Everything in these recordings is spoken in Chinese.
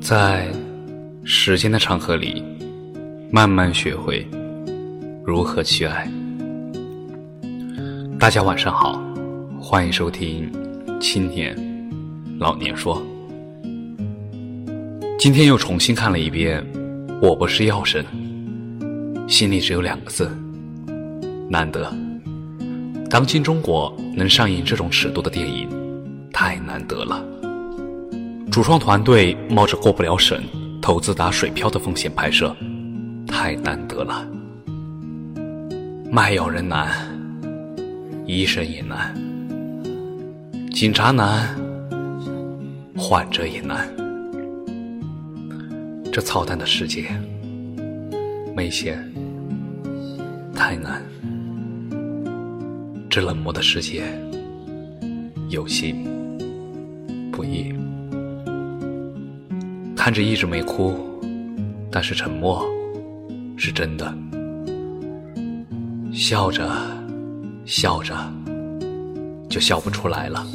在时间的长河里，慢慢学会如何去爱。大家晚上好，欢迎收听《青年老年说》。今天又重新看了一遍《我不是药神》，心里只有两个字：难得。当今中国能上映这种尺度的电影，太难得了。主创团队冒着过不了审、投资打水漂的风险拍摄，太难得了。卖药人难，医生也难，警察难，患者也难。这操蛋的世界，没钱太难。这冷漠的世界，有心不易。看着一直没哭，但是沉默是真的。笑着，笑着，就笑不出来了。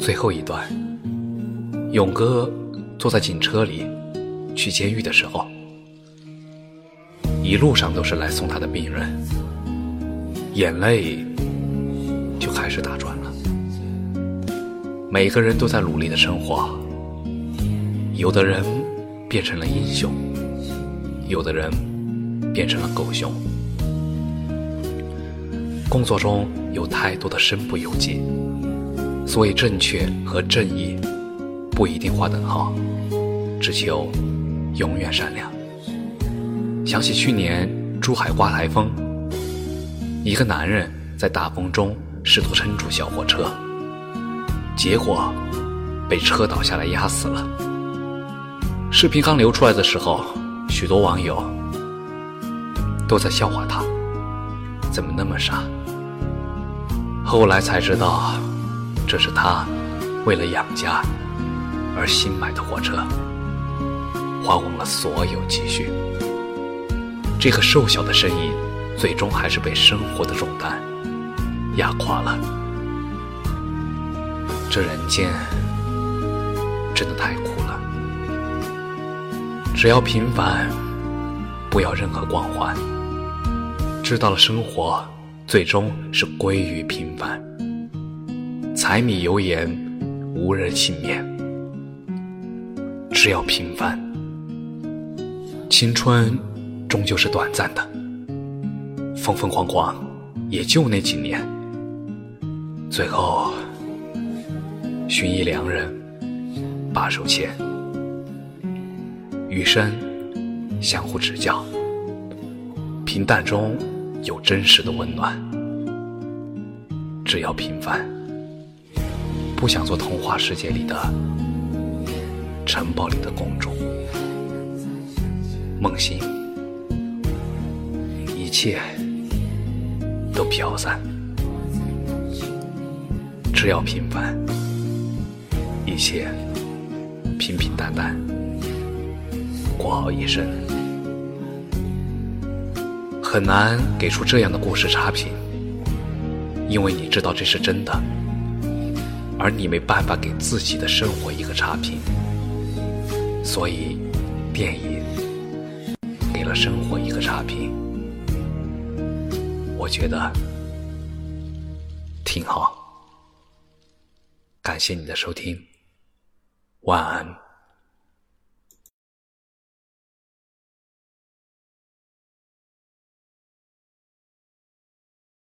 最后一段，勇哥坐在警车里去监狱的时候，一路上都是来送他的病人，眼泪就开始打转了。每个人都在努力的生活。有的人变成了英雄，有的人变成了狗熊。工作中有太多的身不由己，所以正确和正义不一定划等号，只求永远善良。想起去年珠海刮台风，一个男人在大风中试图撑住小货车，结果被车倒下来压死了。视频刚流出来的时候，许多网友都在笑话他，怎么那么傻？后来才知道，这是他为了养家而新买的货车，花光了所有积蓄。这个瘦小的身影，最终还是被生活的重担压垮了。这人间真的太苦了。只要平凡，不要任何光环。知道了，生活最终是归于平凡。柴米油盐，无人幸免。只要平凡，青春终究是短暂的。风风光光，也就那几年。最后，寻一良人，把手牵。余生相互指教，平淡中有真实的温暖。只要平凡，不想做童话世界里的城堡里的公主。梦醒，一切都飘散。只要平凡，一切平平淡淡。过好一生，很难给出这样的故事差评，因为你知道这是真的，而你没办法给自己的生活一个差评，所以电影给了生活一个差评，我觉得挺好。感谢你的收听，晚安。